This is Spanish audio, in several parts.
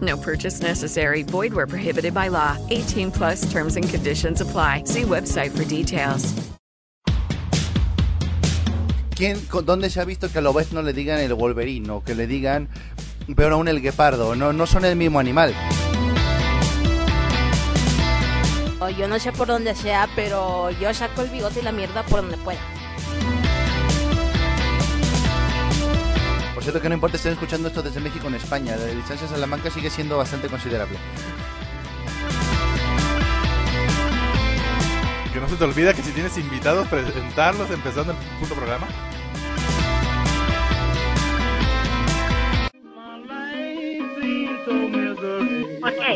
No purchase necessary. Void where prohibited by law. 18 plus terms and conditions apply. See website for details. ¿Quién, con- ¿Dónde se ha visto que a no le digan el Wolverine o que le digan, peor aún, el guepardo? No, no son el mismo animal. Yo no sé por dónde sea, pero yo saco el bigote y la mierda por donde pueda. Por cierto que no importa estén escuchando esto desde México en España, la distancia a Salamanca sigue siendo bastante considerable. Que no se te olvida que si tienes invitados, presentarlos empezando el puto programa.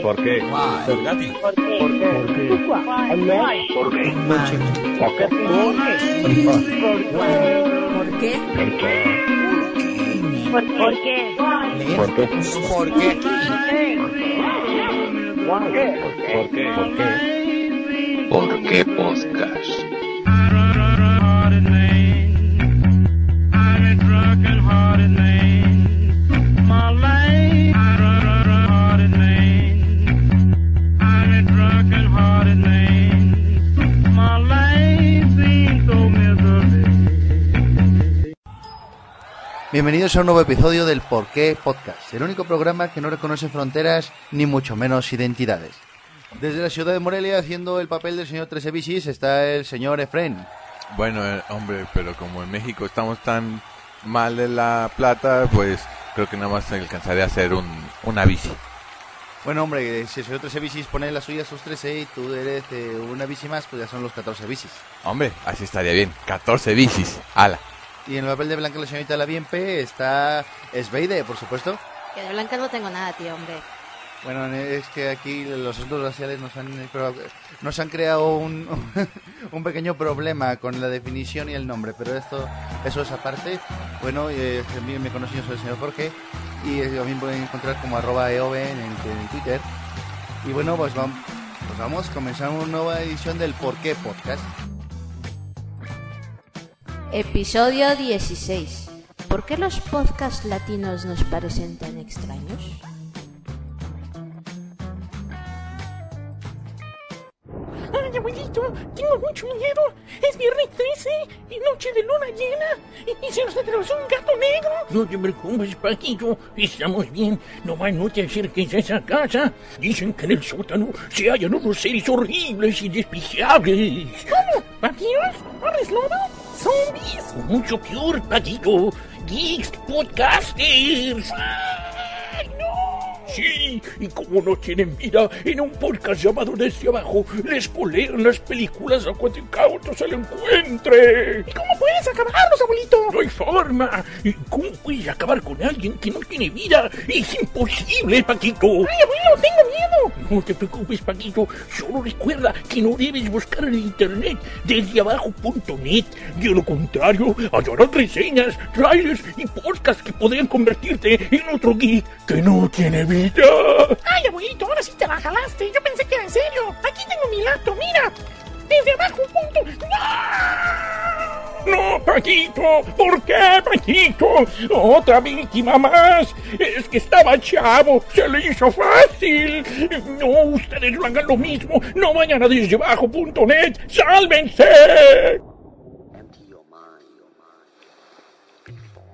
¿Por qué? Sergati. ¿Por qué? ¿Por qué? ¿Por qué? ¿Por qué? ¿Por qué? ¿Por qué? ¿Por qué? ¿Por qué? ¿Por qué? ¿Por qué? ¿Por qué? ¿Por qué podcast? Bienvenidos a un nuevo episodio del Por qué Podcast, el único programa que no reconoce fronteras ni mucho menos identidades. Desde la ciudad de Morelia, haciendo el papel del señor Tresevicis, está el señor Efren. Bueno, eh, hombre, pero como en México estamos tan mal de la plata, pues creo que nada más alcanzaré a hacer un, una bici. Bueno, hombre, si el señor Tresevicis pone la suya sus 13 y tú eres eh, una bici más, pues ya son los 14 bicis. Hombre, así estaría bien. 14 bicis. Ala. Y en el papel de Blanca la señorita la Bienpe está Sveide, por supuesto. Que de blanca no tengo nada, tío, hombre. Bueno, es que aquí los asuntos raciales nos han, nos han creado un, un pequeño problema con la definición y el nombre, pero esto eso es aparte. Bueno, eh, a me conocen, yo soy el señor Jorge, y eh, también pueden encontrar como arroba en, en Twitter. Y bueno, pues vamos, pues vamos, comenzamos una nueva edición del Por qué Podcast. Episodio 16. ¿Por qué los podcasts latinos nos parecen tan extraños? Ay, abuelito, tengo mucho miedo. Es viernes 13 y noche de luna llena. Y, y se nos atravesó un gato negro. No te preocupes, Paquito. Estamos bien. Nomás no te acerques a esa casa. Dicen que en el sótano se hallan unos seres horribles y despreciables. ¿Cómo? ¿Vampiros? ¿Hombres lobo? ¿Zombies? Mucho peor, Paquito. Geeks Podcasters. Sí, y como no tienen vida, en un podcast llamado Desde Abajo, les polean las películas a cuanto incauto se lo encuentre. ¿Y cómo puedes acabarlos, abuelito? No hay forma. ¿Y ¿Cómo puedes acabar con alguien que no tiene vida? Es imposible, Paquito. ¡Ay, abuelo, tengo miedo! No te preocupes, Paquito. Solo recuerda que no debes buscar en internet desde abajo.net. De lo contrario, hallarás reseñas, trailers y podcasts que podrían convertirte en otro geek que no tiene vida. ¡Ay, abuelito, ahora sí te la jalaste! Yo pensé que era en serio. Aquí tengo mi laptop, mira. Desde abajo, punto. No, Paquito, ¿por qué, Paquito? Otra víctima más. Es que estaba chavo, se le hizo fácil. No, ustedes no hagan lo mismo. No vayan a desdebajo.net. ¡Sálvense!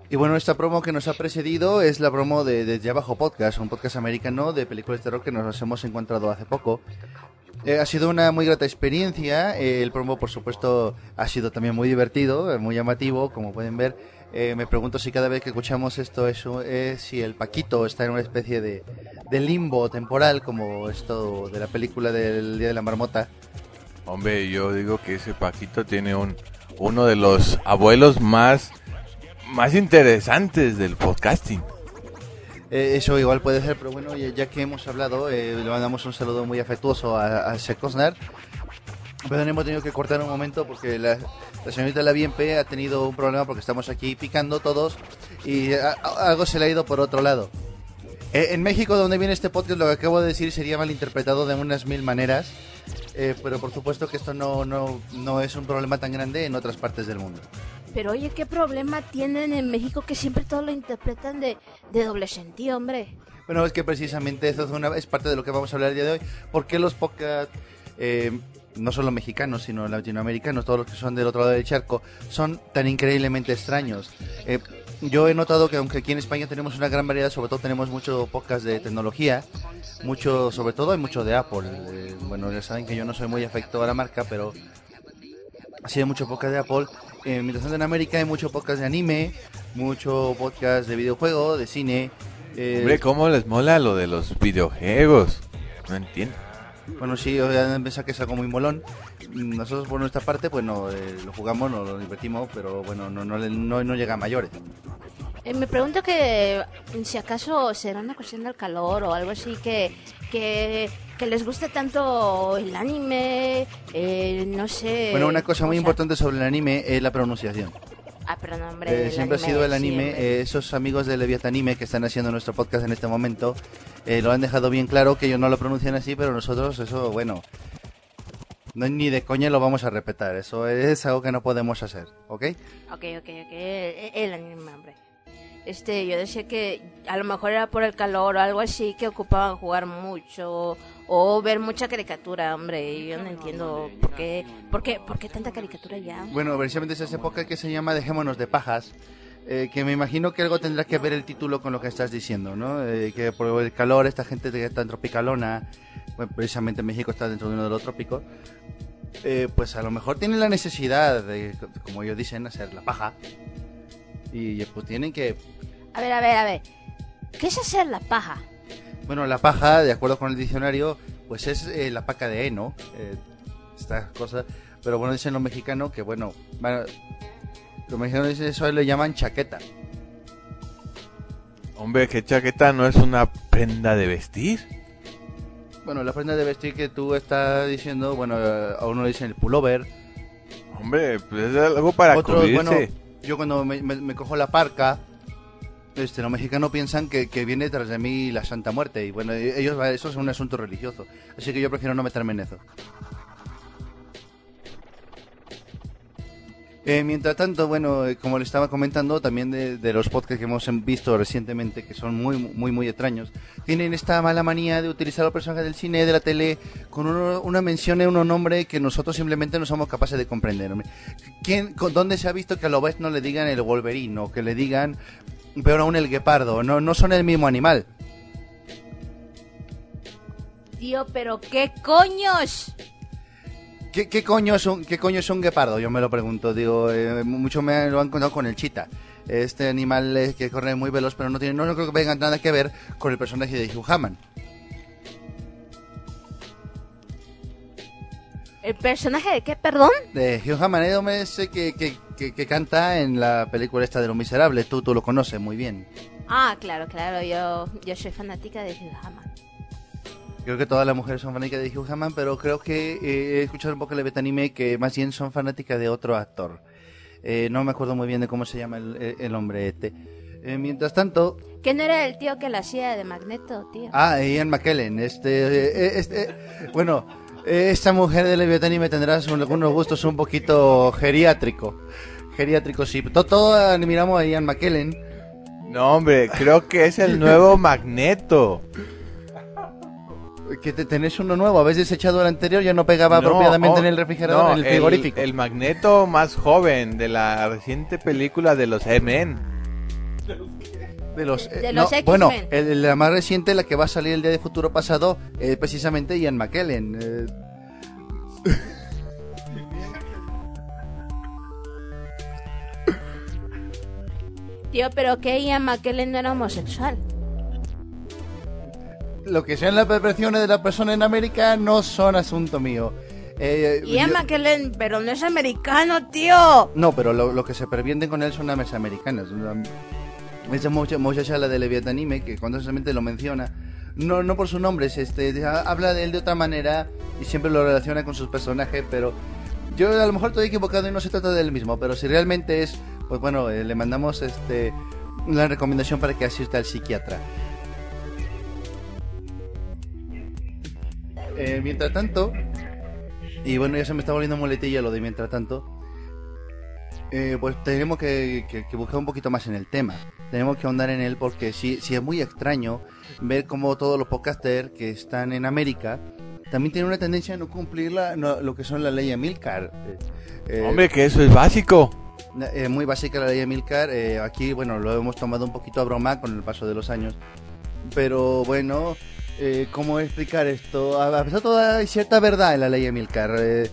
Y bueno, esta promo que nos ha precedido es la promo de Desde Abajo Podcast, un podcast americano de películas de terror que nos hemos encontrado hace poco. Eh, ha sido una muy grata experiencia. eh, el promo, por supuesto, ha sido también muy divertido, eh, muy llamativo, como pueden ver. Eh, me pregunto si cada vez que escuchamos esto es, es si el Paquito está en una especie de, de limbo temporal, como esto de la película del Día de la Marmota. Hombre, yo digo que ese Paquito tiene un uno de los abuelos más más interesantes del podcasting. Eh, eso igual puede ser, pero bueno, ya, que hemos hablado, eh, le mandamos un saludo muy afectuoso a, a Sekosnar. Pero hemos tenido que cortar un momento porque la, la señorita La Bienpe ha tenido un problema porque estamos aquí picando todos y a- a- algo se le ha ido por otro lado. Eh, en México, donde viene este podcast, lo que acabo de decir sería malinterpretado de unas mil maneras, eh, pero por supuesto que esto no, no, no es un problema tan grande en otras partes del mundo. Pero oye, ¿qué problema tienen en México que siempre todo lo interpretan de, de doble sentido, hombre? Bueno, es que precisamente eso es, una, es parte de lo que vamos a hablar el día de hoy. ¿Por qué los podcasts, eh, no solo mexicanos, sino latinoamericanos, todos los que son del otro lado del charco, son tan increíblemente extraños? Eh, yo he notado que aunque aquí en España tenemos una gran variedad, sobre todo tenemos mucho podcast de tecnología, mucho, sobre todo hay mucho de Apple. Eh, bueno, ya saben que yo no soy muy afecto a la marca, pero sí hay mucho podcast de Apple. Eh, mientras tanto en América hay mucho podcast de anime, mucho podcast de videojuego, de cine. eh, Hombre, ¿cómo les mola lo de los videojuegos? No entiendo. Bueno, sí, obviamente pensar que es algo muy molón. Nosotros por nuestra parte, pues no, eh, lo jugamos, nos lo divertimos, pero bueno, no, no, le- no, no llega a mayores. Eh, me pregunto que si acaso será una cuestión del calor o algo así que, que, que les guste tanto el anime, eh, no sé. bueno, una cosa muy o sea- importante sobre el anime es la pronunciación. Ah, pero no, hombre. Eh, siempre ha sido el anime, eh, esos amigos de Leviatanime que están haciendo nuestro podcast en este momento, eh, lo han dejado bien claro que ellos no lo pronuncian así, pero nosotros eso, bueno, no ni de coña lo vamos a respetar, eso es algo que no podemos hacer, ¿ok? Ok, ok, ok. El, el anime, hombre. Este, yo decía que a lo mejor era por el calor o algo así que ocupaban jugar mucho o ver mucha caricatura, hombre. Yo no entiendo por qué, por qué, por qué tanta caricatura ya. Bueno, precisamente es esa época que se llama Dejémonos de pajas, eh, que me imagino que algo tendrá que ver el título con lo que estás diciendo, ¿no? Eh, que por el calor, esta gente está en tropicalona, precisamente México está dentro de uno de los trópicos, eh, pues a lo mejor tienen la necesidad de, como ellos dicen, hacer la paja. Y pues tienen que... A ver, a ver, a ver. ¿Qué es hacer la paja? Bueno, la paja, de acuerdo con el diccionario, pues es eh, la paca de heno, eh, estas cosas. Pero bueno, dicen los mexicanos que, bueno, bueno, los mexicanos dicen eso le llaman chaqueta. Hombre, ¿qué chaqueta no es una prenda de vestir? Bueno, la prenda de vestir que tú estás diciendo, bueno, eh, a uno le dicen el pullover. Hombre, pues es algo para cubrirse. bueno, yo cuando me, me- me cojo la parca, este, los mexicanos piensan que, viene tras de mí la Santa Muerte. Y bueno, e- ellos, eso es un asunto religioso. Así que yo prefiero no meterme en eso. Eh, mientras tanto, bueno, eh, como le estaba comentando, también de, los podcasts que hemos em- visto recientemente, que son muy, muy, muy extraños, tienen esta mala manía de utilizar a los personajes del cine, de la tele, con uno- una mención y un nombre que nosotros simplemente no somos capaces de comprender. ¿Quién, ¿Dónde se ha visto que a lo ves no le digan el Wolverine o que le digan, peor aún, el guepardo? No, no son el mismo animal. Tío, pero ¿qué coños? ¿Qué, qué coño es un, ¿Qué coño es un guepardo? Yo me lo pregunto. Digo, eh, mucho me lo han contado con el chita. Este animal que corre muy veloz, pero no tiene, no, no creo que tenga nada que ver con el personaje de Hugh Hammond. ¿El personaje de qué, perdón? De Hugh Hammond, ese que, que, que, que canta en la película esta de Los Miserables. Tú, tú lo conoces muy bien. Ah, claro, claro, yo, yo soy fanática de Hugh Hammond. Creo que todas las mujeres son fanáticas de Hugh Hammond, pero creo que eh, he escuchado un poco el anime que más bien son fanáticas de otro actor. Eh, no me acuerdo muy bien de cómo se llama el, el- hombre este. Eh, mientras tanto, ¿Que no era el tío que la hacía de Magneto, tío? Ah, Ian McKellen. Este, eh, este, bueno, eh, esta mujer de Leviatán tendrá un- algunos gustos un poquito geriátrico. Geriátrico, sí. Todo, todo miramos a Ian McKellen. No, hombre, creo que es el nuevo Magneto. Que te, tenés uno nuevo. Habéis desechado el anterior, ya no pegaba No, apropiadamente oh, en el refrigerador, no, en el frigorífico. El, Magneto más joven de la reciente película de los M&M. De los, eh, De los bueno, el- la más reciente, la que va a salir el día de futuro pasado, es precisamente Ian McKellen. eh, Tío, pero que Ian McKellen no era homosexual. lo que sean las perversiones de la persona en América no son asunto mío. Eh, Ian yo- McKellen, pero no es americano, tío. No, pero lo, lo que se pervienden con él son armas americanas. Una- Esa mucha- muchacha, la de Leviathan Anime, que constantemente lo menciona, no, no por su nombre, es este, ha- habla de él de otra manera y siempre lo relaciona con sus personajes, pero yo a lo mejor estoy equivocado y no se trata del mismo, pero si realmente es, pues bueno, eh, le mandamos este una recomendación para que asista al psiquiatra. Eh, mientras tanto, y bueno, ya se me está volviendo muletilla lo de mientras tanto. eh, pues tenemos que, que- que buscar un poquito más en el tema. Tenemos que ahondar en él porque sí, sí es muy extraño ver cómo todos los podcasters que están en América también tienen una tendencia a no cumplir la- no- lo que son la ley Milcar. Hombre, que eso es básico. Eh, muy básica la ley de Milcar. eh, aquí, bueno, lo hemos tomado un poquito a broma con el paso de los años. Pero bueno, eh, ¿cómo explicar esto? A pesar de todo, hay cierta verdad en la ley de Milcar. eh,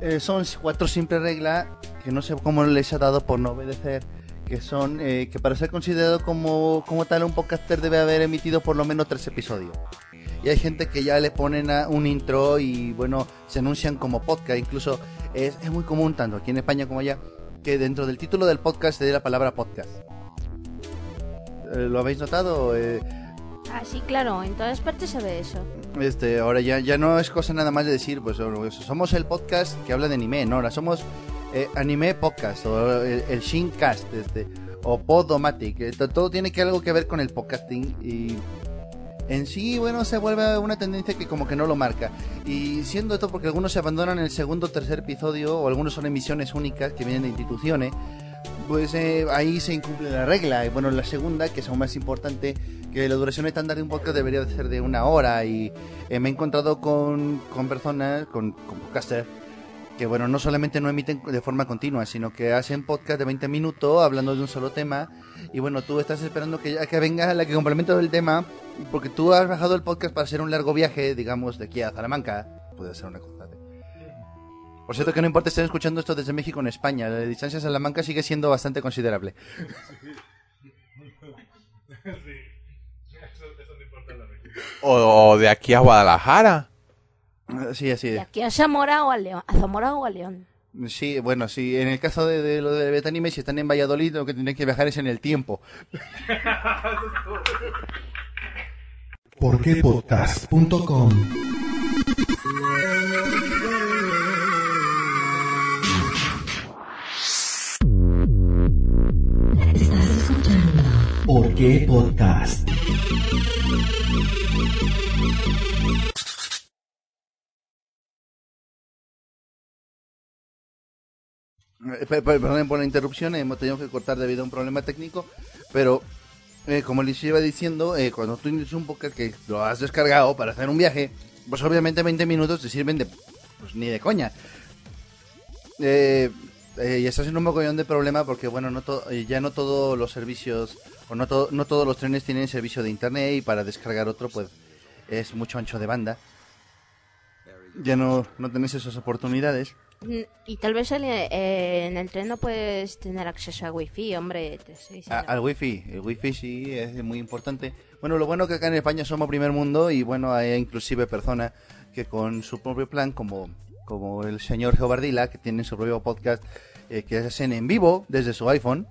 eh, son cuatro simples reglas que no sé cómo les ha dado por no obedecer. Que son eh, que para ser considerado como, como tal un podcaster debe haber emitido por lo menos tres episodios. Y hay gente que ya le ponen a un intro y bueno, se anuncian como podcast. Incluso es, es muy común, tanto aquí en España como allá, que dentro del título del podcast se dé la palabra podcast. Eh, ¿Lo habéis notado? Eh, Ah, sí, claro, en todas partes se ve eso. este, ahora ya, ya no es cosa nada más de decir, pues oh, somos el podcast que habla de anime, no, ahora somos eh, anime podcast o el, el Shincast, este, o Podomatic, eh, to- todo tiene que algo que ver con el podcasting y en sí, bueno, se vuelve una tendencia que como que no lo marca. Y siendo esto porque algunos se abandonan en el segundo o tercer episodio o algunos son emisiones únicas que vienen de instituciones, pues eh, ahí se incumple la regla. Y bueno, la segunda, que es aún más importante, que la duración estándar de un podcast debería de ser de una hora. Y eh, me he encontrado con, con personas, con, con podcasters, que bueno, no solamente no emiten de forma continua, sino que hacen podcast de 20 minutos hablando de un solo tema. Y bueno, tú estás esperando que ya que venga la que complementa el tema, porque tú has bajado el podcast para hacer un largo viaje, digamos, de aquí a Salamanca. Puede ser una cosa. de- Por cierto, que no importa estar escuchando esto desde México en España, la distancia a Salamanca sigue siendo bastante considerable. O, o de aquí a Guadalajara. Sí, así ¿De es. aquí a Zamora o a León? ¿A Zamora o a León? Sí, bueno, sí, en el caso de, de lo de Betanime, si están en Valladolid, lo que tienen que viajar es en el tiempo. Porquepodcast.com ¿Por qué podcast? Eh, per- per- Perdonen por la interrupción, hemos tenido que cortar debido a un problema técnico, pero eh, como les iba diciendo, eh, cuando tú tienes un podcast que lo has descargado para hacer un viaje, pues obviamente 20 minutos te sirven de pues, ni de coña. Eh, eh, y estás en un mogollón de problema porque bueno, no to- eh, ya no todos los servicios o no, to- no todos los trenes tienen servicio de internet y para descargar otro pues es mucho ancho de banda. Ya no, no tenés esas oportunidades. Y tal vez en, eh, en el tren no puedes tener acceso a wifi, hombre. te estoy A- al wifi, el wifi sí es muy importante. Bueno, lo bueno que acá en España somos primer mundo y bueno, hay inclusive personas que con su propio plan, como, como el señor Geobardila, que tiene su propio podcast, eh, que hacen en vivo desde su iPhone.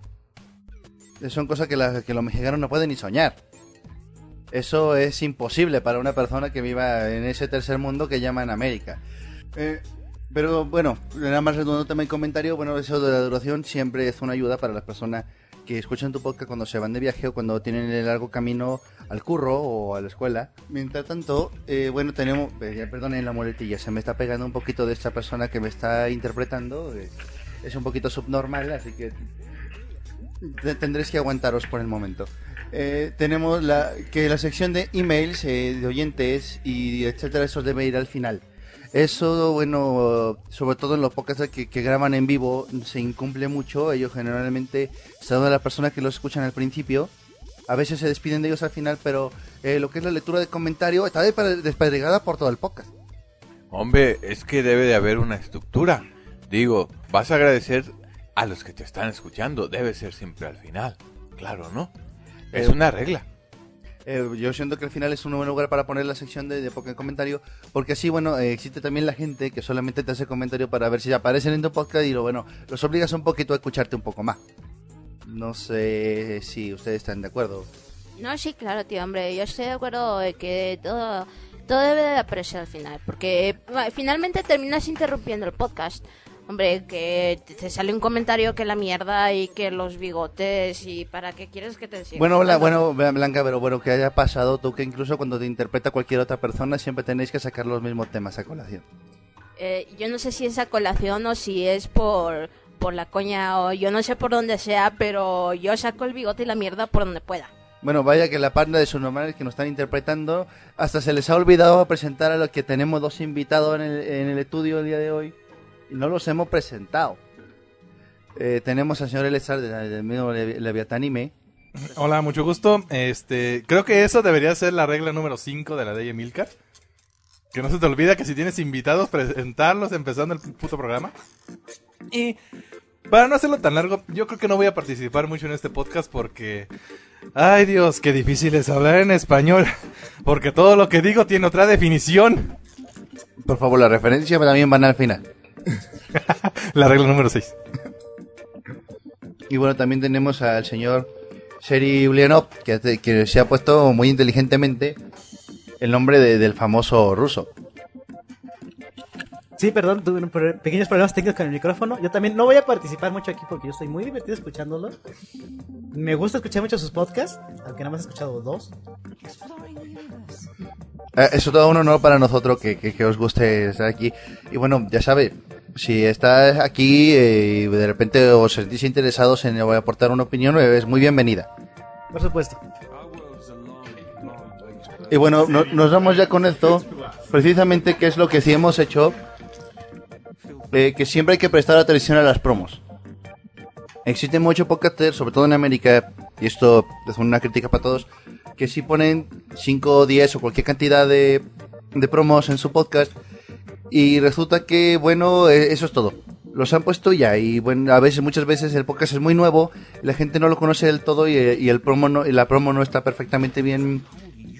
Son cosas que, la- que los mexicanos no pueden ni soñar. Eso es imposible para una persona que viva en ese tercer mundo que llaman América. Eh, pero bueno, nada más redundante mi comentario, bueno, eso de la duración siempre es una ayuda para las personas que escuchan tu podcast cuando se van de viaje o cuando tienen el largo camino al curro o a la escuela. Mientras tanto, eh, bueno, tenemos, eh, perdonen la muletilla, se me está pegando un poquito de esta persona que me está interpretando, eh, es un poquito subnormal, así que te- tendréis que aguantaros por el momento. Eh, tenemos la, que la sección de emails eh, de oyentes y etcétera, eso debe ir al final. Eso, bueno, sobre todo en los podcasts que, que graban en vivo, se incumple mucho. Ellos generalmente, salvo las personas que los escuchan al principio, a veces se despiden de ellos al final, pero eh, lo que es la lectura de comentario está despe- desperdigada por todo el podcast. Hombre, es que debe de haber una estructura. Digo, vas a agradecer a los que te están escuchando. Debe ser siempre al final. Claro, ¿no? Es Eh, una regla. Eh, yo siento que al final es un buen lugar para poner la sección de, de comentario, porque así, bueno, eh, existe también la gente que solamente te hace comentario para ver si aparecen en tu podcast y lo bueno, los obligas un poquito a escucharte un poco más. No sé si ustedes están de acuerdo. No, sí, claro, tío, hombre, yo estoy de acuerdo de que todo, todo debe de aparecer al final, porque eh, finalmente terminas interrumpiendo el podcast. Hombre, que te- sale un comentario que la mierda y que los bigotes y para qué quieres que te siga. Bueno, bueno, Blanca, pero bueno, que haya pasado tú que incluso cuando te interpreta cualquier otra persona siempre tenéis que sacar los mismos temas a colación. Eh, yo no sé si es a colación o si es por, por la coña o yo no sé por dónde sea, pero yo saco el bigote y la mierda por donde pueda. Bueno, vaya que la panda de subnormales que nos están interpretando, hasta se les ha olvidado presentar a los que tenemos dos invitados en el, en el estudio el día de hoy. No los hemos presentado. Eh, tenemos al señor Elezar de- del mismo Levi- Leviatánime. Hola, mucho gusto. Este, creo que eso debería ser la regla número 5 de la ley Emilcar. Que no se te olvida que si tienes invitados, presentarlos empezando el puto programa. Y para no hacerlo tan largo, yo creo que no voy a participar mucho en este podcast porque... Ay Dios, qué difícil es hablar en español. Porque todo lo que digo tiene otra definición. Por favor, la referencia también van al final. La regla número 6. Y bueno, también tenemos al señor Seri Ulianov, que, que se ha puesto muy inteligentemente el nombre de- del famoso ruso. Sí, perdón, tuve pequeños problemas técnicos con el micrófono. Yo también no voy a participar mucho aquí porque yo estoy muy divertido escuchándolo. Me gusta escuchar mucho sus podcasts, aunque nada más he escuchado dos. Eh, Es todo un honor para nosotros que, que- que os guste estar aquí. Y bueno, ya sabe, si estás aquí eh, y de repente os sentís interesados en aportar una opinión, eh, es muy bienvenida. Por supuesto. Y bueno, no- nos vamos ya con esto, precisamente que es lo que sí hemos hecho, eh, que siempre hay que prestar atención a las promos. Existen muchos podcasters, sobre todo en América, y esto es una crítica para todos, que sí ponen 5, 10 o cualquier cantidad de, de promos en su podcast y resulta que, bueno, eh, eso es todo. Los han puesto ya y bueno, a veces, muchas veces el podcast es muy nuevo, la gente no lo conoce del todo y, y el promo no, y la promo no está perfectamente bien,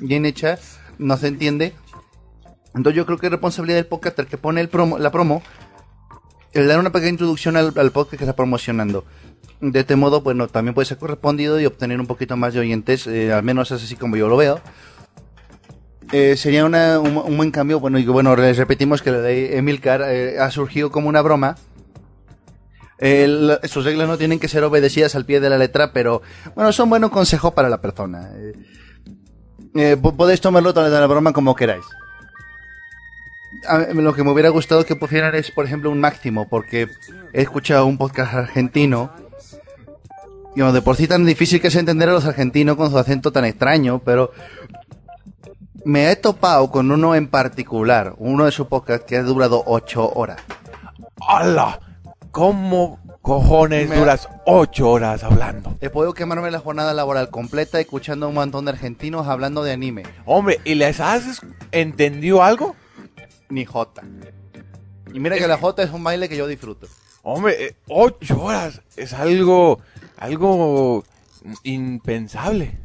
bien hecha, no se entiende. Entonces yo creo que es responsabilidad del podcaster que pone el promo, la promo, el dar una pequeña introducción al, podcast que está promocionando. De este modo, bueno, también puede ser correspondido y obtener un poquito más de oyentes, eh, al menos así como yo lo veo. Eh, sería un, un buen cambio. Bueno, y bueno, les repetimos que la de Emilcar eh, ha surgido como una broma. Sus reglas no tienen que ser obedecidas al pie de la letra, pero bueno, son buenos consejos para la persona. Po- podéis tomarlo de la broma como queráis. Lo que me hubiera gustado que pusieran es, por ejemplo, un máximo, porque he escuchado un podcast argentino. Y bueno, de por sí tan difícil que es entender a los argentinos con su acento tan extraño, pero me he topado con uno en particular, uno de sus podcasts que ha durado ocho horas. ¡Hala! ¿Cómo cojones Me- duras ocho horas hablando? He podido quemarme la jornada laboral completa escuchando a un montón de argentinos hablando de anime. Hombre, ¿y les has entendido algo? Ni Jota. Y mira que la Jota es un baile que yo disfruto. Hombre, eh, ocho horas es algo, algo impensable.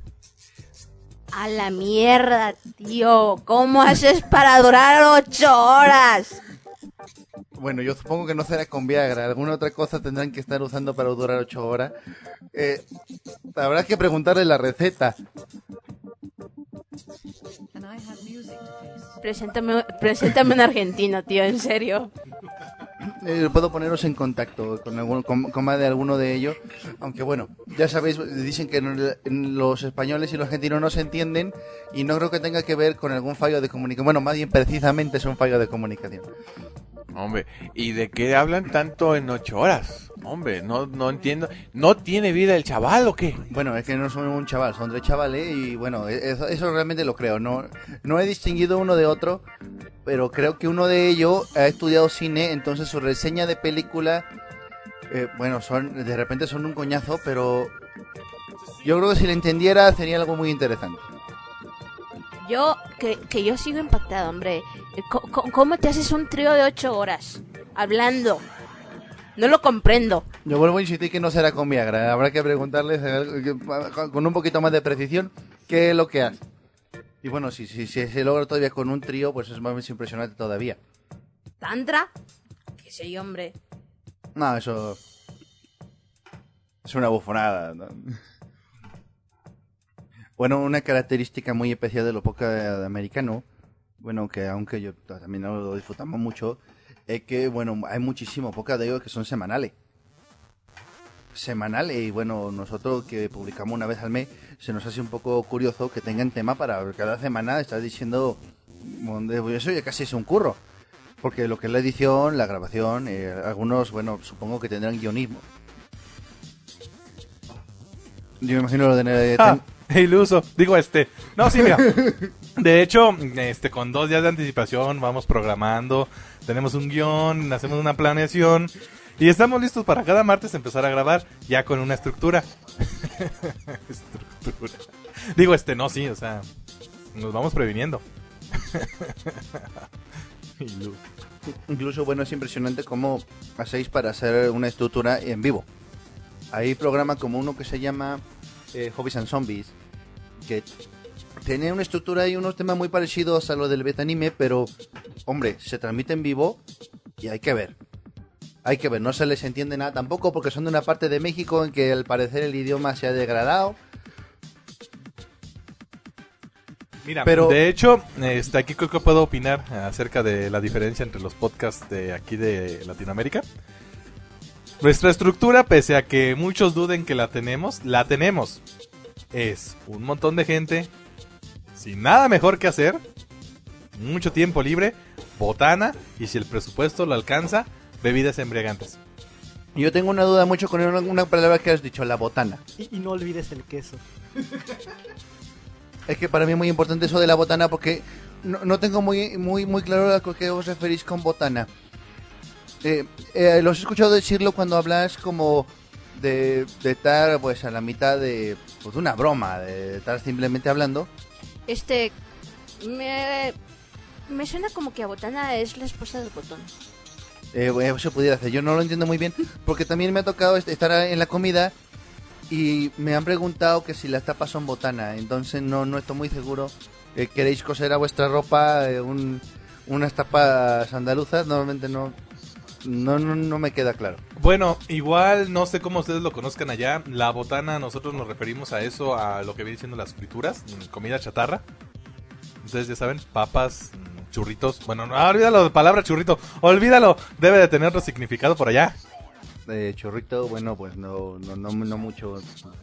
A la mierda, tío. ¿Cómo haces para durar ocho horas? Bueno, yo supongo que no será con Viagra. Alguna otra cosa tendrán que estar usando para durar ocho horas. Eh, habrá que preguntarle la receta. Preséntame, preséntame un argentino, tío, en serio. Eh, puedo poneros en contacto con, con, con más de alguno de ellos. Aunque bueno, ya sabéis, dicen que los españoles y los argentinos no se entienden y no creo que tenga que ver con algún fallo de comunicación. Bueno, más bien precisamente es un fallo de comunicación. Hombre, ¿y de qué hablan tanto en ocho horas? Hombre, no, no entiendo. ¿No tiene vida el chaval o qué? Bueno, es que no son un chaval, son tres chavales y bueno, e- eso, eso realmente lo creo. No, no he distinguido uno de otro, pero creo que uno de ellos ha estudiado cine, entonces su reseña de película, eh, bueno, son de repente son un coñazo, pero Yo creo que si le entendiera sería algo muy interesante. Yo, que, que yo sigo impactado, hombre. Eh, co- ¿Cómo te haces un trío de ocho horas? Hablando. No lo comprendo. Yo vuelvo a insistir que no será con Viagra. Habrá que preguntarles eh, con un poquito más de precisión qué es lo que hace. Y bueno, si, si, si se logra todavía con un trío, pues es más impresionante todavía. ¿Tantra? Que sé yo, hombre. No, eso es una bufonada. ¿no? Bueno, una característica muy especial de lo poca americano, bueno, que aunque yo también no lo disfrutamos mucho, es que, bueno, hay muchísimo poca de ellos que son semanales. Semanales, y bueno, nosotros que publicamos una vez al mes, se nos hace un poco curioso que tengan tema para cada semana estar diciendo, eso ya casi es un curro. Porque lo que es la edición, la grabación, eh, algunos, bueno, supongo que tendrán guionismo. Yo me imagino lo de... Ah, iluso. Digo, este. No, sí, mira. De hecho, este, con dos días de anticipación vamos programando. Tenemos un guion, hacemos una planeación. Y estamos listos para cada martes empezar a grabar ya con una estructura. estructura. Digo, este, no, sí, o sea, nos vamos previniendo. Incluso, bueno, es impresionante cómo hacéis para hacer una estructura en vivo. Hay programas como uno que se llama eh, Hobbies and Zombies, que tiene una estructura y unos temas muy parecidos a lo del betanime, pero, hombre, se transmite en vivo y hay que ver. Hay que ver, no se les entiende nada tampoco porque son de una parte de México en que al parecer el idioma se ha degradado. Mira, Pero- de hecho, este, aquí creo que puedo opinar acerca de la diferencia entre los podcasts de aquí de Latinoamérica. Nuestra estructura, pese a que muchos duden que la tenemos, la tenemos. Es un montón de gente sin nada mejor que hacer, mucho tiempo libre, botana y si el presupuesto lo alcanza, bebidas embriagantes. Yo tengo una duda mucho con una, una palabra que has dicho, la botana. Y, y no olvides el queso. Es que para mí es muy importante eso de la botana porque no, no tengo muy, muy, muy claro a qué os referís con botana. Eh, eh, los he escuchado decirlo cuando hablas como de, de estar pues a la mitad de, pues, una broma, de estar simplemente hablando. Este. Me. Me suena como que Abotana es la esposa del botón. Eh, eso pudiera hacer. Yo no lo entiendo muy bien porque también me ha tocado est- estar en la comida y me han preguntado que si las tapas son botana. Entonces no, no estoy muy seguro. Eh, ¿Queréis coser a vuestra ropa eh, un- unas tapas andaluzas? Normalmente no, no, no, no me queda claro. Bueno, igual no sé cómo ustedes lo conozcan allá. La botana, nosotros nos referimos a eso, a lo que viene siendo las frituras, mm, comida chatarra. Ustedes ya saben, papas, mm, churritos. Bueno, no, olvídalo de palabra churrito. Olvídalo, debe de tener otro significado por allá. Eh, chorrito, bueno, pues no, no, no, no mucho,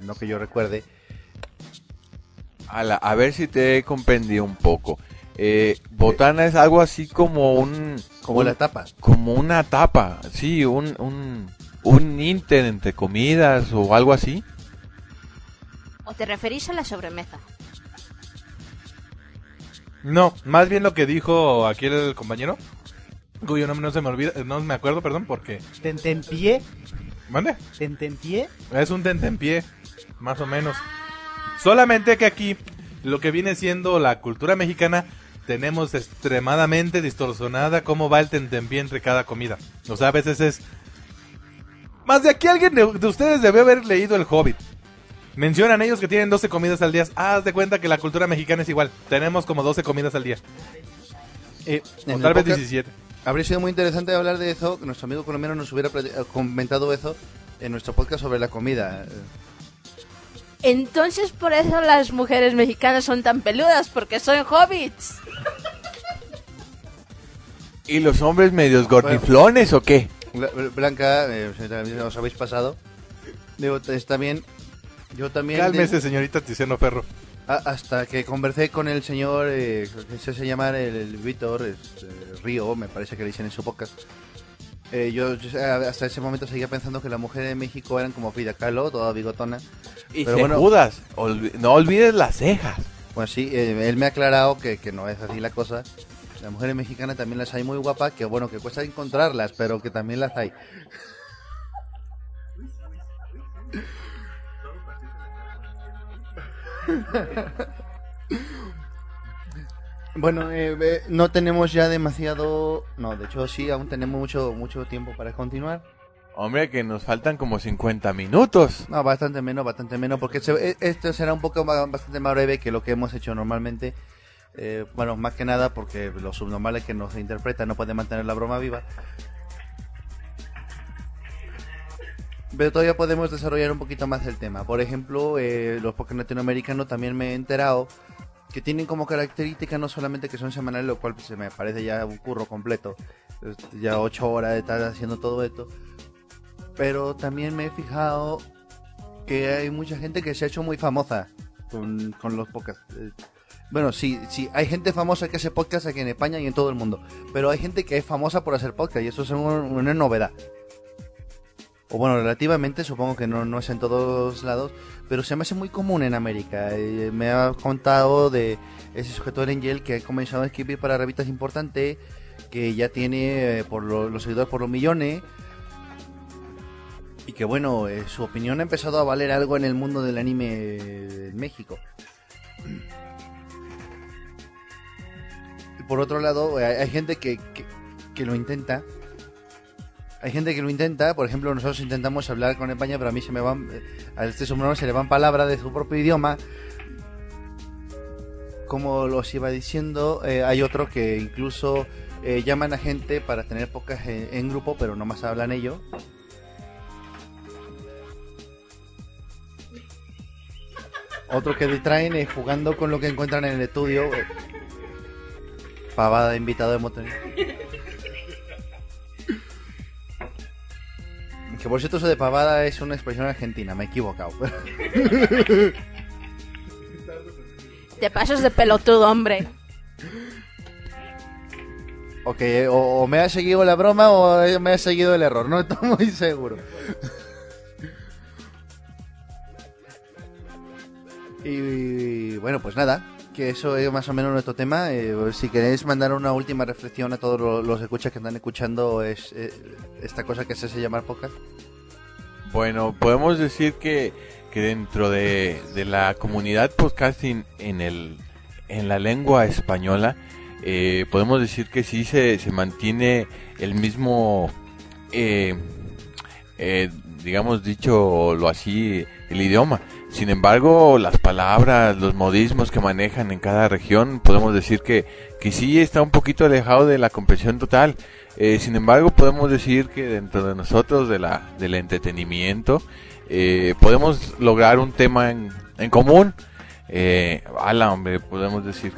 no que yo recuerde. Ala, a ver si te he comprendido un poco. Eh, botana es algo así como un... Como un- la tapa. Como una tapa, sí, un, un, un inter entre comidas o algo así. ¿O te referís a la sobremesa? No, más bien lo que dijo aquí el compañero, cuyo nombre no se me olvida, no me acuerdo, perdón, porque... Tentempié. ¿Mande? Tentempié. Es un tentempié, más o menos. Solamente que aquí, lo que viene siendo la cultura mexicana, tenemos extremadamente distorsionada cómo va el tentempié entre cada comida. O sea, a veces es... Más de aquí alguien de, de ustedes debe haber leído El Hobbit. Mencionan ellos que tienen 12 comidas al día. Haz de cuenta que la cultura mexicana es igual. Tenemos como 12 comidas al día. Eh, O tal vez podcast 17. Habría sido muy interesante hablar de eso, que nuestro amigo colombiano nos hubiera eh, comentado eso en nuestro podcast sobre la comida. Entonces por eso las mujeres mexicanas son tan peludas, porque son hobbits. ¿Y los hombres medios gordiflones o qué? Bla- Bl- Blanca, eh, os habéis pasado. Digo, está bien. Yo también. Cálmese, de- señorita Tiziano Ferro. a- hasta que conversé con el señor, eh, que se hace llamar el, el Víctor este, Río, me parece que le dicen en su podcast. Eh, yo, yo, eh, hasta ese momento seguía pensando que las mujeres de México eran como Frida Kahlo, toda bigotona. Y Pero se bueno, Judas, olvi- no olvides las cejas. Pues sí, eh, él me ha aclarado que, que no es así la cosa. Las mujeres mexicanas también las hay muy guapas, que bueno, que cuesta encontrarlas, pero que también las hay. Bueno, eh, eh, no tenemos ya demasiado... No, de hecho sí, aún tenemos mucho, mucho tiempo para continuar. Hombre, que nos faltan como 50 minutos. No, bastante menos, bastante menos, porque se- eh, esto será un poco más- bastante más breve que lo que hemos hecho normalmente. Eh, bueno, más que nada porque los subnormales que nos interpretan no pueden mantener la broma viva. Pero todavía podemos desarrollar un poquito más el tema. Por ejemplo, eh, los podcasts latinoamericanos también me he enterado que tienen como característica no solamente que son semanales, lo cual pues, se me parece ya un curro completo. Ya ocho horas de estar haciendo todo esto. Pero también me he fijado que hay mucha gente que se ha hecho muy famosa con, con los podcasts. Eh, Bueno, sí, sí, hay gente famosa que hace podcast aquí en España y en todo el mundo. Pero hay gente que es famosa por hacer podcast y eso es un- una novedad. O bueno, relativamente, supongo que no, no es en todos lados, pero se me hace muy común en América. Eh, me ha contado de ese sujeto de Angel que ha comenzado a escribir para revistas importantes, que ya tiene eh, por lo- los seguidores por los millones, y que bueno, eh, su opinión ha empezado a valer algo en el mundo del anime en México. Por otro lado, hay, gente que, que lo intenta. Hay gente que lo intenta, por ejemplo, nosotros intentamos hablar con España, pero a mí se me van, eh, a este subnormal se le van palabras de su propio idioma. Como los iba diciendo, eh, hay otros que incluso eh, llaman a gente para tener pocas en, grupo, pero no más hablan ellos. Otros que distraen jugando con lo que encuentran en el estudio. Pavada de invitado de motor. Que por cierto eso de pavada es una expresión argentina, me he equivocado. Te pasas de pelotudo, hombre. ok, o, o me ha seguido la broma o me ha seguido el error, no estoy muy seguro. y bueno, pues nada, que eso es más o menos nuestro tema. Eh, si queréis mandar una última reflexión a todos los, los escuchas que están escuchando es eh, esta cosa que se hace llamar podcast. Bueno, podemos decir que, que dentro de, de la comunidad podcasting en, el, en la lengua española, eh, podemos decir que sí se, se mantiene el mismo, eh, eh, digamos dicho lo así, el idioma. Sin embargo, las palabras, los modismos que manejan en cada región, podemos decir que, que sí está un poquito alejado de la comprensión total. Eh, sin embargo, podemos decir que dentro de nosotros, de la, del entretenimiento, eh, podemos lograr un tema en, en común. Eh, ala, hombre, podemos decir.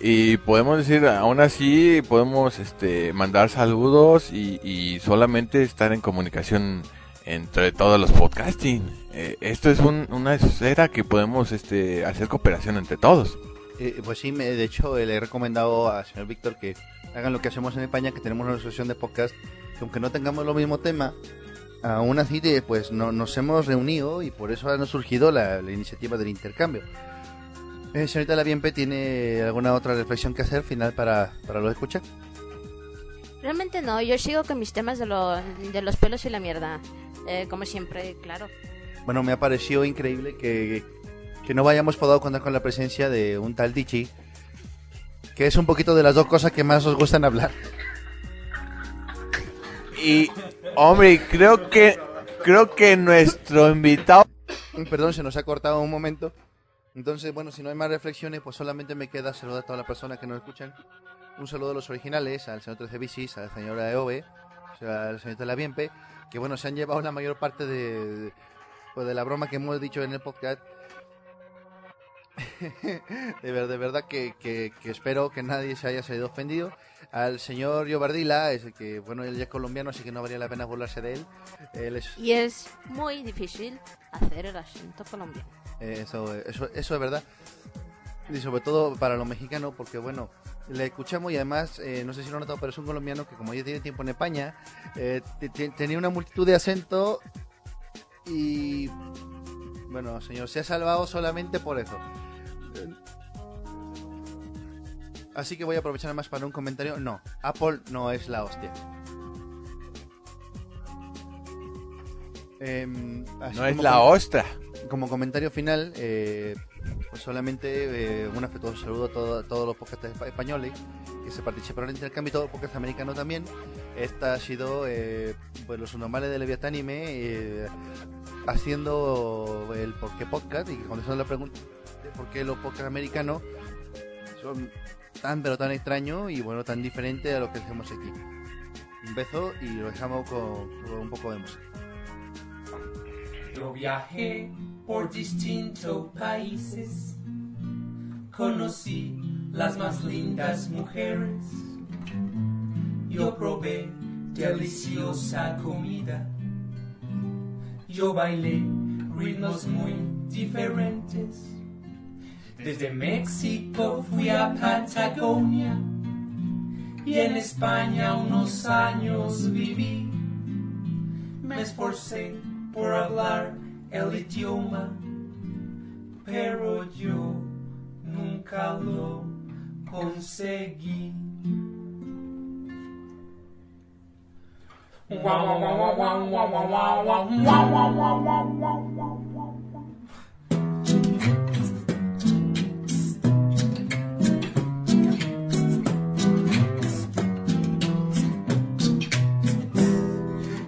Y podemos decir, aún así, podemos este, mandar saludos y, y solamente estar en comunicación entre todos los podcasting. Eh, esto es un- una esfera que podemos este, hacer cooperación entre todos. Eh, pues sí, me- de hecho eh, le he recomendado al señor Víctor que hagan lo que hacemos en España, que tenemos una asociación de podcast, que aunque no tengamos lo mismo tema, aún así pues no, nos hemos reunido y por eso ha surgido la, la iniciativa del intercambio. Eh, señorita Laviempe, ¿tiene alguna otra reflexión que hacer final para, para lo escuchar? Realmente no, yo sigo con mis temas de, lo- de los pelos y la mierda. Eh, como siempre, claro. Bueno, me ha parecido increíble que, que no hayamos podido contar con la presencia de un tal Dichi, que es un poquito de las dos cosas que más os gustan hablar. Y, hombre, creo que, creo que nuestro invitado... Perdón, se nos ha cortado un momento. Entonces, bueno, si no hay más reflexiones, pues solamente me queda saludar a todas las personas que nos escuchan. Un saludo a los originales, al señor 13 Bicis, a la señora Eove, de la Bienpe, que bueno, se han llevado la mayor parte de, pues, de la broma que hemos dicho en el podcast. de, ver- de verdad que, que- que espero que nadie se haya salido ofendido. Al señor Yobardila, es el que, bueno, él ya es colombiano, así que no valía la pena burlarse de él. Él es Y es muy difícil hacer el acento colombiano. Eh, Eso, eso, eso es verdad. Y sobre todo para los mexicanos, porque bueno, le escuchamos y además, eh, no sé si lo han notado, pero es un colombiano que como ya tiene tiempo en España, eh, te- te- tenía una multitud de acentos y bueno, señor, se ha salvado solamente por eso. Así que voy a aprovechar más para un comentario. No, Apple no es la hostia. Em, No es la ostra. como comentario final, eh, pues solamente eh, un afectuoso saludo a, todo- a todos los podcasts espa- españoles que se participaron en el intercambio y todos los podcasts americanos también. Esta ha sido eh, pues los normales de Leviatánime eh, haciendo el por qué podcast y contestando la pregunta de por qué los podcasts americanos son tan pero tan extraños y bueno tan diferentes a lo que hacemos aquí. Un beso y lo dejamos con, con un poco de música. Yo viajé por distintos países, conocí las más lindas mujeres, yo probé deliciosa comida, yo bailé ritmos muy diferentes. Desde México fui a Patagonia y en España unos años viví. Me esforcé por hablar el idioma, pero yo nunca lo conseguí.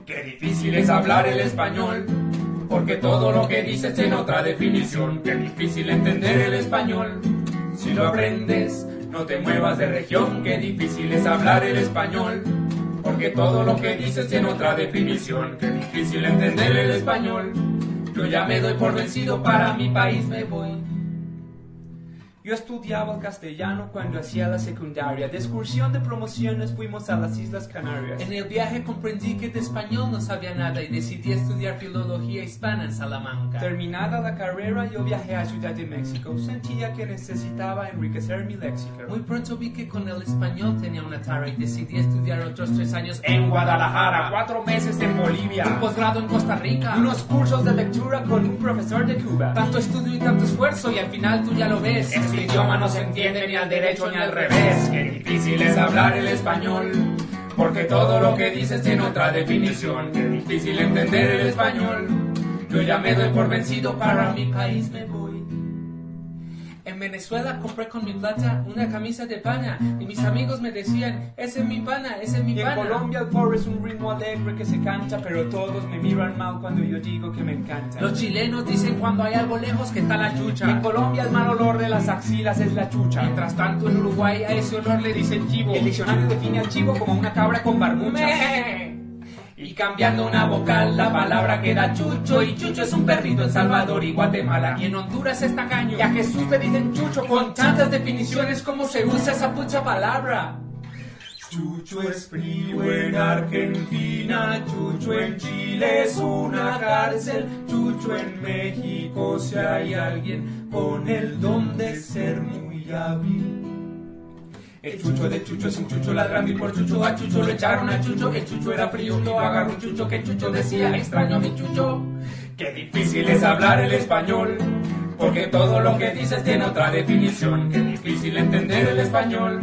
Qué difícil es hablar el español, porque todo lo que dices tiene otra definición. Qué difícil entender el español, si lo aprendes, no te muevas de región. Qué difícil es hablar el español, porque todo lo que dices tiene otra definición. Qué difícil entender el español, yo ya me doy por vencido, para mi país me voy. Yo estudiaba el castellano cuando hacía la secundaria. De excursión de promociones fuimos a las Islas Canarias. En el viaje comprendí que de español no sabía nada y decidí estudiar filología hispana en Salamanca. Terminada la carrera, yo viajé a Ciudad de México. Sentía que necesitaba enriquecer mi léxico. Muy pronto vi que con el español tenía una tara y decidí estudiar otros tres años en Guadalajara, cuatro meses en Bolivia, un posgrado en Costa Rica, unos cursos de lectura con un profesor de Cuba. Tanto estudio y tanto esfuerzo y al final tú ya lo ves. Su idioma no se entiende ni al derecho ni al revés. Qué difícil es hablar el español. Porque todo lo que dices tiene otra definición. Qué difícil entender el español. Yo ya me doy por vencido, para mi país me voy. En Venezuela compré con mi plata una camisa de pana y mis amigos me decían, ese es mi pana, ese es mi Y en pana. Colombia el pobre es un ritmo alegre que se canta, pero todos me miran mal cuando yo digo que me encanta. Los chilenos dicen cuando hay algo lejos que está la chucha. Y en Colombia el mal olor de las axilas es la chucha. Mientras tanto en Uruguay a ese olor le dicen chivo. El diccionario define al chivo como una cabra con barbucha. Y cambiando una vocal, la palabra queda chucho. Y chucho es un perrito en Salvador y Guatemala. Y en Honduras es tacaño. Y a Jesús le dicen chucho con tantas definiciones como se usa esa pucha palabra. Chucho es frío en Argentina, Chucho en Chile es una cárcel, Chucho en México si hay alguien con el don de ser muy hábil. El chucho de chucho es un chucho ladrando y por chucho a chucho lo echaron a chucho. El chucho era frío, lo agarró chucho que chucho decía extraño a mi chucho. Qué difícil es hablar el español, porque todo lo que dices tiene otra definición. Qué difícil entender el español.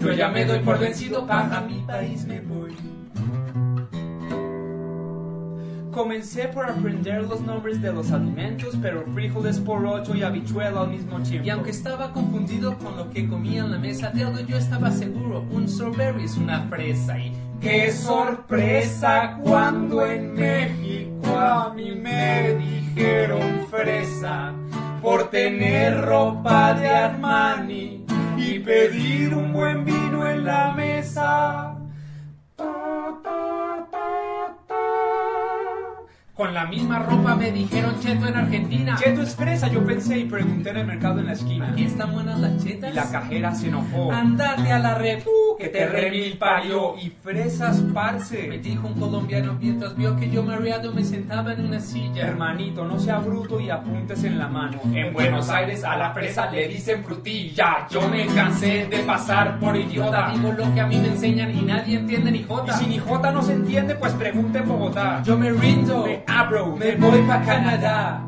Yo ya me doy por vencido, para mi país me. Comencé por aprender los nombres de los alimentos, pero frijoles por ocho y habichuela al mismo tiempo. Y aunque estaba confundido con lo que comía en la mesa de algo, yo estaba seguro, un strawberry es una fresa y... ¡Qué sorpresa cuando en México a mí me dijeron fresa por tener ropa de Armani y pedir un buen vino en la mesa! Con la misma ropa me dijeron cheto en Argentina. Cheto es fresa, yo pensé y pregunté en el mercado en la esquina. ¿Aquí están buenas las chetas? Y la cajera se enojó. Andate a la repu, que te remil parió y fresas parce. Me dijo un colombiano mientras vio que yo mareado me sentaba en una silla. Hermanito, no sea bruto y apuntes en la mano. En Buenos Aires a la fresa le dicen frutilla. Yo me cansé de pasar por idiota. Digo lo que a mí me enseñan y nadie entiende ni jota. Y si ni jota no se entiende, pues pregunte en Bogotá. Yo me rindo, me abro, me voy pa' Canadá.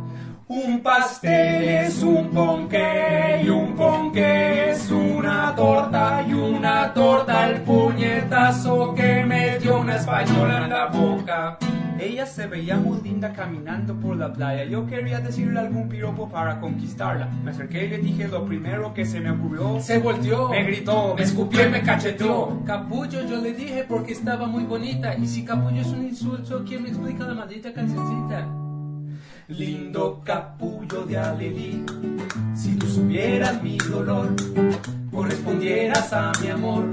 Un pastel es un ponqué y un ponqué es una torta y una torta el puñetazo que me dio una española en la boca. Ella se veía muy linda caminando por la playa. Yo quería decirle algún piropo para conquistarla. Me acerqué y le dije lo primero que se me ocurrió. Se volteó. Me gritó, me escupió y me cacheteó. Capullo, yo le dije porque estaba muy bonita. Y si capullo es un insulto, ¿quién me explica la maldita cancioncita? Lindo capullo de Alelí, si tú supieras mi dolor, correspondieras a mi amor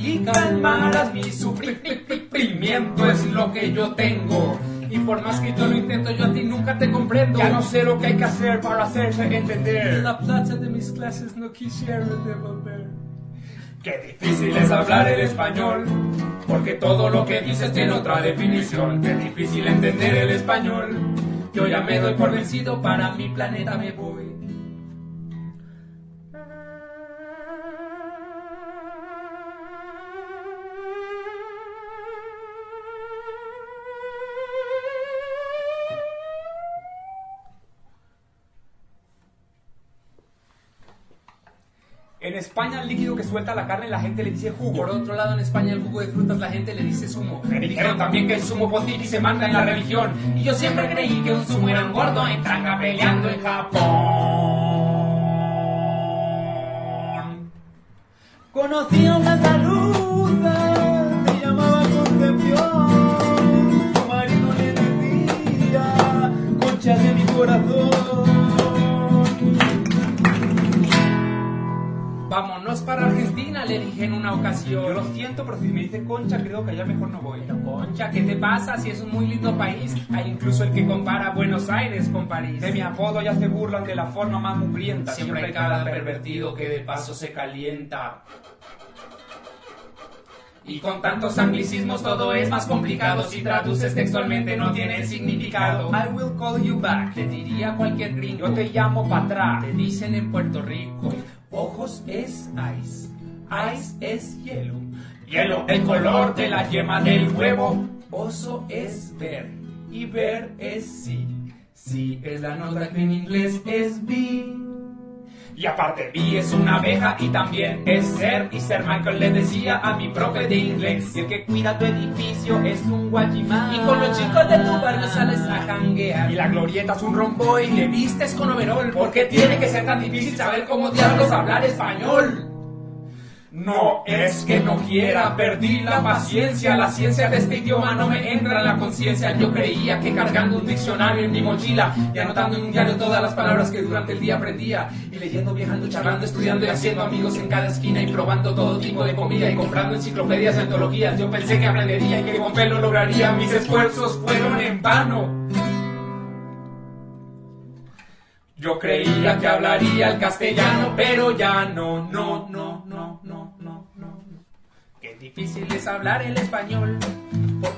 y calmaras mi sufrimiento es lo que yo tengo. Y por más que yo lo intento, yo a ti nunca te comprendo. Ya no sé lo que hay que hacer para hacerse entender. La plata de mis clases no quisiera devolver. Qué difícil es hablar el español, porque todo lo que dices tiene otra definición. Qué difícil entender el español. Yo ya me doy por vencido, para mi planeta me voy. En España el líquido que suelta la carne la gente le dice jugo. Por otro lado, en España el jugo de frutas la gente le dice zumo. Me dijeron también que el sumo pontífice manda en la religión. Y yo siempre creí que un sumo era un gordo en tanga peleando en Japón. Conocí a una le dije en una ocasión. Yo lo siento, pero si me dice Concha, creo que allá mejor no voy. Pero Concha, ¿qué te pasa? Si es un muy lindo país. Hay incluso el que compara Buenos Aires con París. De mi apodo ya se burlan de la forma más mugrienta. Siempre hay cada pervertido que de paso se calienta. Y con tantos anglicismos todo es más complicado. Si traduces textualmente no tiene significado. I will call you back. Te diría cualquier gringo. Yo te llamo para atrás. Te dicen en Puerto Rico. Ojos es ice, ice es hielo, hielo el color de la yema del huevo, oso es ver y ver es sí, sí es la nota que en inglés es be. Y aparte, B es una abeja y también es ser. Y ser Michael le decía a mi profe de inglés: Y el que cuida tu edificio es un guachimán. Y con los chicos de tu barrio sales a janguear. Y la glorieta es un rombo y le vistes con overol. Porque tiene que ser tan difícil saber cómo diablos hablar español. No es que no quiera, perdí la paciencia. La ciencia de este idioma no me entra en la conciencia. Yo creía que cargando un diccionario en mi mochila y anotando en un diario todas las palabras que durante el día aprendía. Y leyendo, viajando, charlando, estudiando y haciendo amigos en cada esquina y probando todo tipo de comida y comprando enciclopedias y antologías. Yo pensé que aprendería y que con pelo lograría. Mis esfuerzos fueron en vano. Yo creía que hablaría el castellano, pero ya no, no, difícil es hablar el español,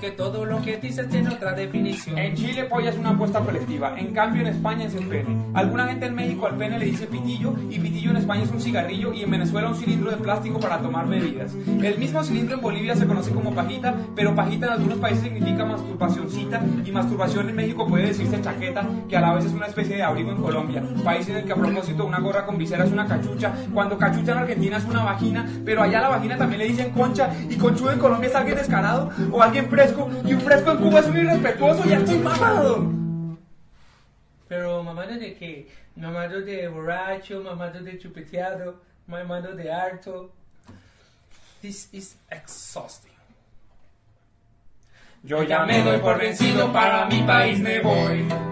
porque todo lo que dices tiene otra definición. En Chile polla es una apuesta colectiva, en cambio en España es el pene. Alguna gente en México al pene le dice pitillo y pitillo en España es un cigarrillo y en Venezuela un cilindro de plástico para tomar bebidas. El mismo cilindro en Bolivia se conoce como pajita, pero pajita en algunos países significa masturbacioncita y masturbación en México puede decirse chaqueta, que a la vez es una especie de abrigo en Colombia. País en el que a propósito una gorra con visera es una cachucha, cuando cachucha en Argentina es una vagina, pero allá la vagina también le dicen concha y conchudo en Colombia es alguien descarado o alguien fresco y un fresco en Cuba es un irrespetuoso, ya estoy mamado. Pero mamado de qué? Mamado de borracho, mamado de chupeteado, mamado de harto. This is exhausting. Yo ya me doy por vencido, para mi país me voy.